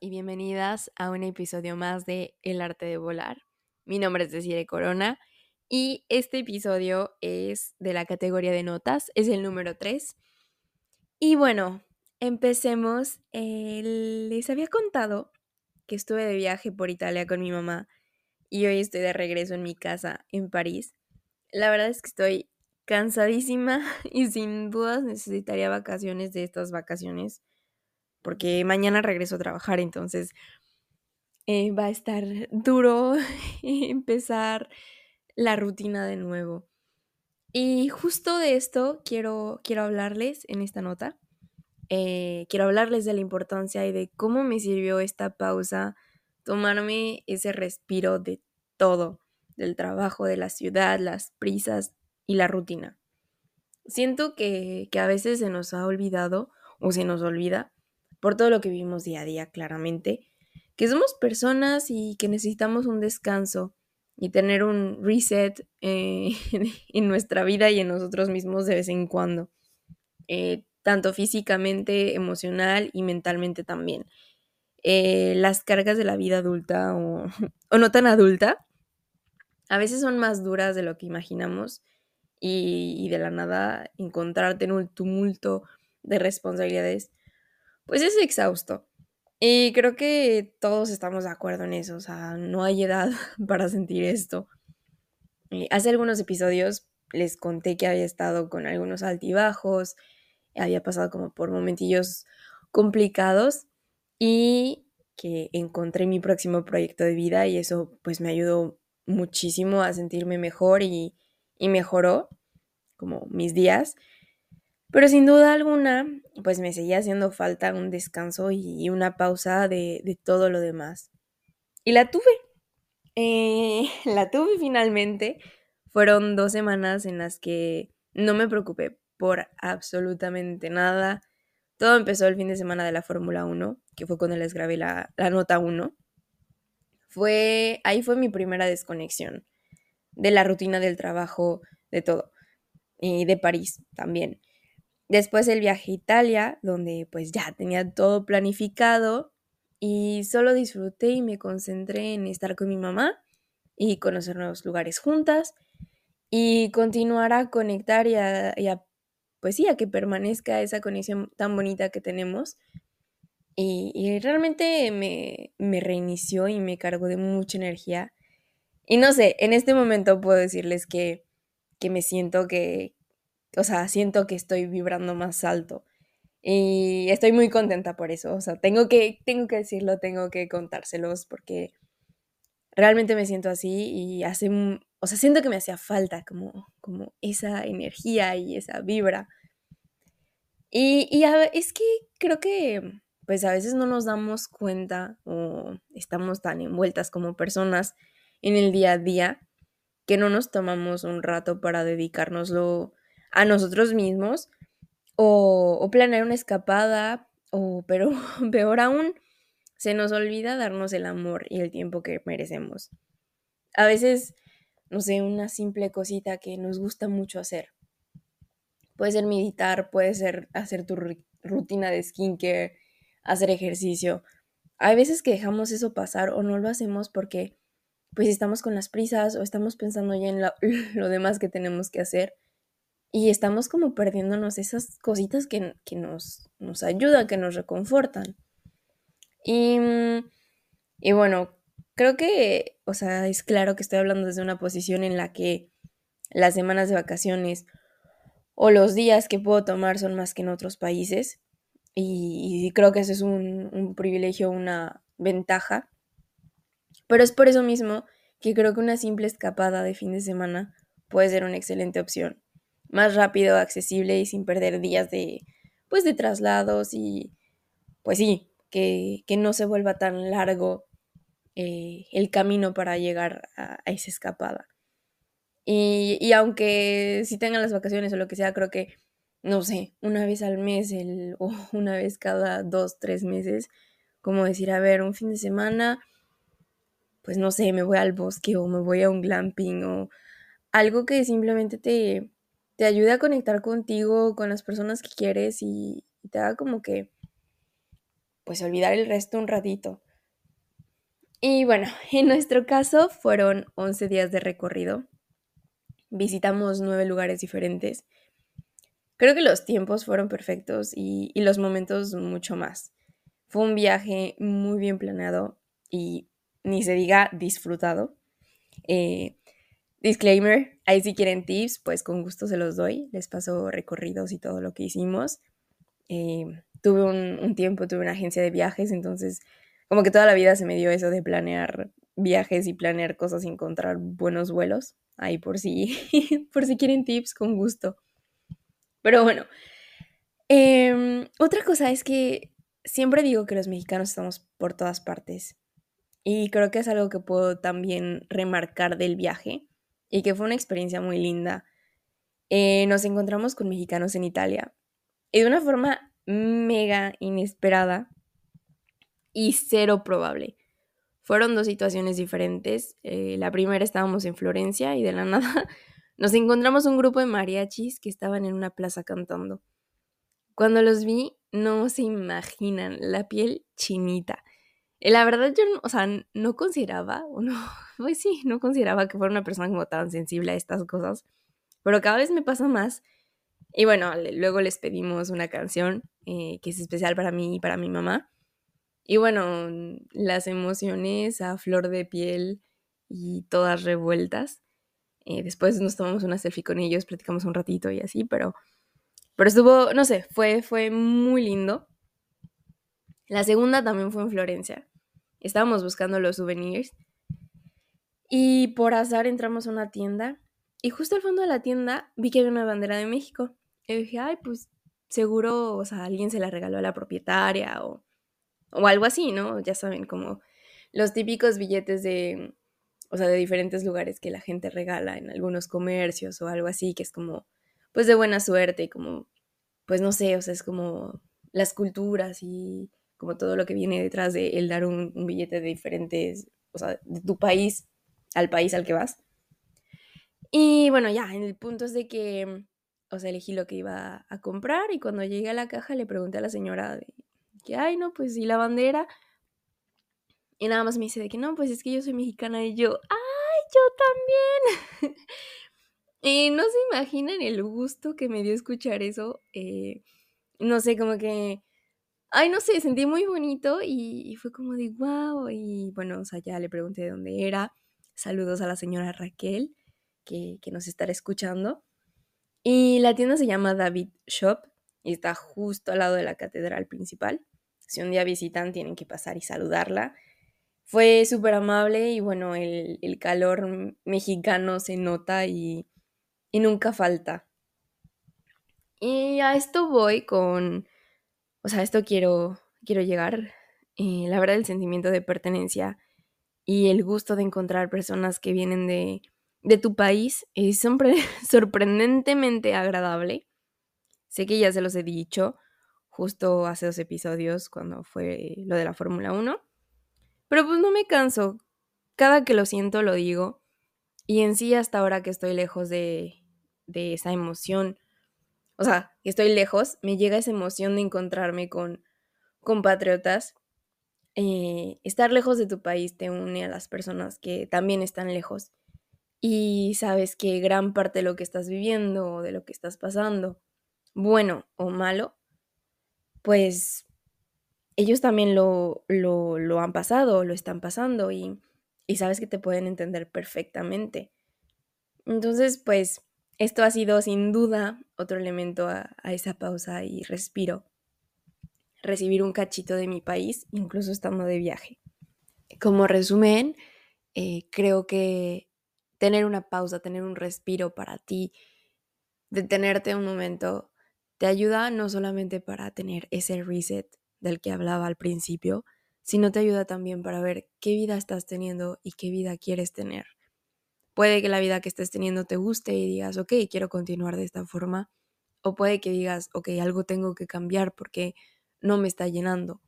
Y bienvenidas a un episodio más de El arte de volar. Mi nombre es Desire Corona y este episodio es de la categoría de notas, es el número 3. Y bueno, empecemos. les había contado que estuve de viaje por Italia con mi mamá y hoy estoy de regreso en mi casa en París. La verdad es que estoy cansadísima y sin dudas necesitaría vacaciones de estas vacaciones porque mañana regreso a trabajar, entonces eh, va a estar duro empezar la rutina de nuevo. Y justo de esto quiero, quiero hablarles en esta nota. Eh, quiero hablarles de la importancia y de cómo me sirvió esta pausa, tomarme ese respiro de todo, del trabajo, de la ciudad, las prisas y la rutina. Siento que, que a veces se nos ha olvidado o se nos olvida por todo lo que vivimos día a día claramente, que somos personas y que necesitamos un descanso y tener un reset eh, en nuestra vida y en nosotros mismos de vez en cuando, eh, tanto físicamente, emocional y mentalmente también. Eh, las cargas de la vida adulta o, no tan adulta a veces son más duras de lo que imaginamos y de la nada encontrarte en un tumulto de responsabilidades pues es exhausto. Y creo que todos estamos de acuerdo en eso, o sea, no hay edad para sentir esto. hace algunos episodios les conté que había estado con algunos altibajos, había pasado como por momentillos complicados y que encontré mi próximo proyecto de vida y eso pues me ayudó muchísimo a sentirme mejor y, y mejoró como mis días. Pero sin duda alguna, pues me seguía haciendo falta un descanso y una pausa de, todo lo demás. Y la tuve. Eh, la tuve finalmente. Fueron dos semanas en las que no me preocupé por absolutamente nada. Todo empezó el fin de semana de la Fórmula 1, que fue cuando les grabé la, la nota 1. Fue, ahí fue mi primera desconexión de la rutina del trabajo, de todo. Y de París también. Después el viaje a Italia, donde pues ya tenía todo planificado y solo disfruté y me concentré en estar con mi mamá y conocer nuevos lugares juntas y continuar a conectar y a, pues sí, a que permanezca esa conexión tan bonita que tenemos. Y, realmente me, me reinició y me cargó de mucha energía. Y no sé, en este momento puedo decirles que, que me siento que, o sea, siento que estoy vibrando más alto. Y estoy muy contenta por eso. O sea, tengo que, tengo que decirlo, tengo que contárselos porque realmente me siento así y hace, o sea, siento que me hacía falta como, como esa energía y esa vibra. Y, y es que creo que pues a veces no nos damos cuenta o estamos tan envueltas como personas en el día a día que no nos tomamos un rato para dedicárnoslo a nosotros mismos o, planear una escapada o, pero peor aún, se nos olvida darnos el amor y el tiempo que merecemos. A veces, no sé, una simple cosita que nos gusta mucho hacer. Puede ser meditar, puede ser hacer tu rutina de skincare, hacer ejercicio. Hay veces que dejamos eso pasar o no lo hacemos porque pues estamos con las prisas o estamos pensando ya en lo demás que tenemos que hacer y estamos como perdiéndonos esas cositas que, nos, nos, ayudan, que nos reconfortan. Y, mm, y bueno, creo que, o sea, es claro que estoy hablando desde una posición en la que las semanas de vacaciones o los días que puedo tomar son más que en otros países. Y, creo que eso es un privilegio, una ventaja. Pero es por eso mismo que creo que una simple escapada de fin de semana puede ser una excelente opción más rápido, accesible y sin perder días de, pues, de traslados y, pues sí, que, no se vuelva tan largo eh, el camino para llegar a, esa escapada. Y, aunque si tengan las vacaciones o lo que sea, creo que, no sé, una vez al mes el, o una vez cada dos, tres meses, como decir, a ver, un fin de semana, pues no sé, me voy al bosque o me voy a un glamping o algo que simplemente te, te ayude a conectar contigo, con las personas que quieres y, te haga como que, pues olvidar el resto un ratito. Y bueno, en nuestro caso fueron 11 días de recorrido. Visitamos nueve lugares diferentes. Creo que los tiempos fueron perfectos y, y los momentos mucho más. Fue un viaje muy bien planeado y ni se diga disfrutado. Eh, disclaimer, ahí si quieren tips, pues con gusto se los doy. Les paso recorridos y todo lo que hicimos. Eh, tuve un, tiempo, tuve una agencia de viajes, entonces como que toda la vida se me dio eso de planear viajes y planear cosas y encontrar buenos vuelos. Ahí por si, por si quieren tips, con gusto. Pero bueno, em, otra cosa es que siempre digo que los mexicanos estamos por todas partes. Y creo que es algo que puedo también remarcar del viaje y que fue una experiencia muy linda. Eh, nos encontramos con mexicanos en Italia y de una forma mega inesperada y cero probable. Fueron dos situaciones diferentes. Eh, la primera estábamos en Florencia y de la nada nos encontramos un grupo de mariachis que estaban en una plaza cantando. Cuando los vi, no se imaginan la piel chinita. Eh, la verdad yo, o sea, no consideraba, o no, pues sí, no consideraba que fuera una persona como tan sensible a estas cosas, pero cada vez me pasa más. Y bueno, luego les pedimos una canción eh, que es especial para mí y para mi mamá. Y bueno, las emociones a flor de piel y todas revueltas. Eh, después nos tomamos una selfie con ellos, platicamos un ratito y así, pero pero estuvo, no sé, fue, fue muy lindo. La segunda también fue en Florencia. Estábamos buscando los souvenirs. Y por azar entramos a una tienda. Y justo al fondo de la tienda vi que había una bandera de México. Y dije, ay, pues seguro, o sea, alguien se la regaló a la propietaria o, o algo así, ¿no? Ya saben, como los típicos billetes de, o sea, de diferentes lugares que la gente regala en algunos comercios o algo así, que es como pues de buena suerte y como, pues no sé, o sea, es como las culturas y como todo lo que viene detrás de el dar un, billete de diferentes, o sea, de tu país al país al que vas. Y bueno, ya, el punto es de que, o sea, elegí lo que iba a comprar y cuando llegué a la caja le pregunté a la señora que, ay, no, pues, ¿y la bandera? Y nada más me dice de que no, pues es que yo soy mexicana y yo, ay, yo también. Y no se imaginan el gusto que me dio escuchar eso. Eh, no sé, como que. Ay, no sé, sentí muy bonito y, fue como de wow. Y bueno, o ya le pregunté de dónde era. Saludos a la señora Raquel, que, que nos estará escuchando. Y la tienda se llama David Shop y está justo al lado de la catedral principal. Si un día visitan, tienen que pasar y saludarla. Fue súper amable y bueno, el, el calor mexicano se nota y y nunca falta. Y a esto voy con, o sea, esto quiero, quiero llegar. La verdad, el sentimiento de pertenencia y el gusto de encontrar personas que vienen de, de tu país es sorprendentemente agradable. Sé que ya se los he dicho justo hace dos episodios cuando fue lo de la Fórmula 1. Pero pues no me canso. Cada que lo siento lo digo. Y en sí, hasta ahora que estoy lejos de, esa emoción, o sea, estoy lejos, me llega esa emoción de encontrarme con compatriotas. Eh, estar lejos de tu país te une a las personas que también están lejos. Y sabes que gran parte de lo que estás viviendo o de lo que estás pasando, bueno o malo, pues ellos también lo, han pasado, lo están pasando y sabes que te pueden entender perfectamente. Entonces, pues, esto ha sido sin duda otro elemento a, esa pausa y respiro. Recibir un cachito de mi país, incluso estando de viaje. Como resumen, eh, creo que tener una pausa, tener un respiro para ti, detenerte un momento, te ayuda no solamente para tener ese reset del que hablaba al principio, sino te ayuda también para ver qué vida estás teniendo y qué vida quieres tener. Puede que la vida que estés teniendo te guste y digas, ok, quiero continuar de esta forma, o puede que digas, ok, algo tengo que cambiar porque no me está llenando.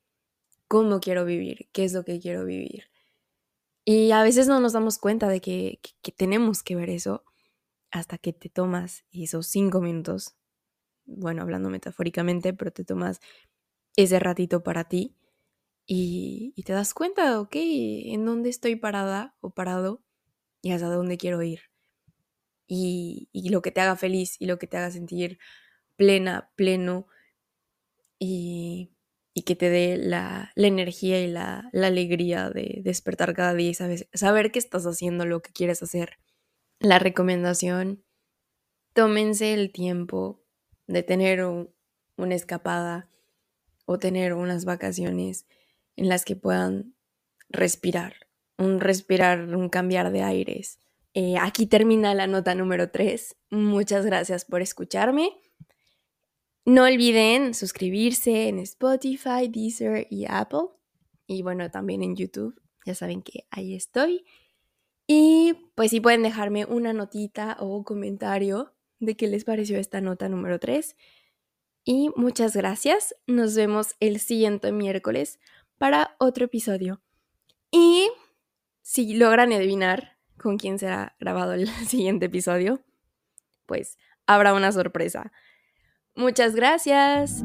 ¿Cómo quiero vivir? ¿Qué es lo que quiero vivir? Y a veces no nos damos cuenta de que, que tenemos que ver eso hasta que te tomas esos cinco minutos, bueno, hablando metafóricamente, pero te tomas ese ratito para ti y, te das cuenta, ok, en dónde estoy parada o parado y hasta dónde quiero ir. Y, lo que te haga feliz y lo que te haga sentir plena, pleno y, que te dé la, energía y la, la, alegría de despertar cada día y saber que estás haciendo lo que quieres hacer. La recomendación, tómense el tiempo de tener una escapada o tener unas vacaciones en las que puedan respirar, un respirar, un cambiar de aires. Eh, aquí termina la nota número 3. Muchas gracias por escucharme. No olviden suscribirse en Spotify, Deezer y Apple. Y bueno, también en YouTube. Ya saben que ahí estoy. Y pues si pueden dejarme una notita o comentario de qué les pareció esta nota número 3. Y muchas gracias. Nos vemos el siguiente miércoles para otro episodio. Y si logran adivinar con quién será grabado el siguiente episodio, pues habrá una sorpresa. Muchas gracias.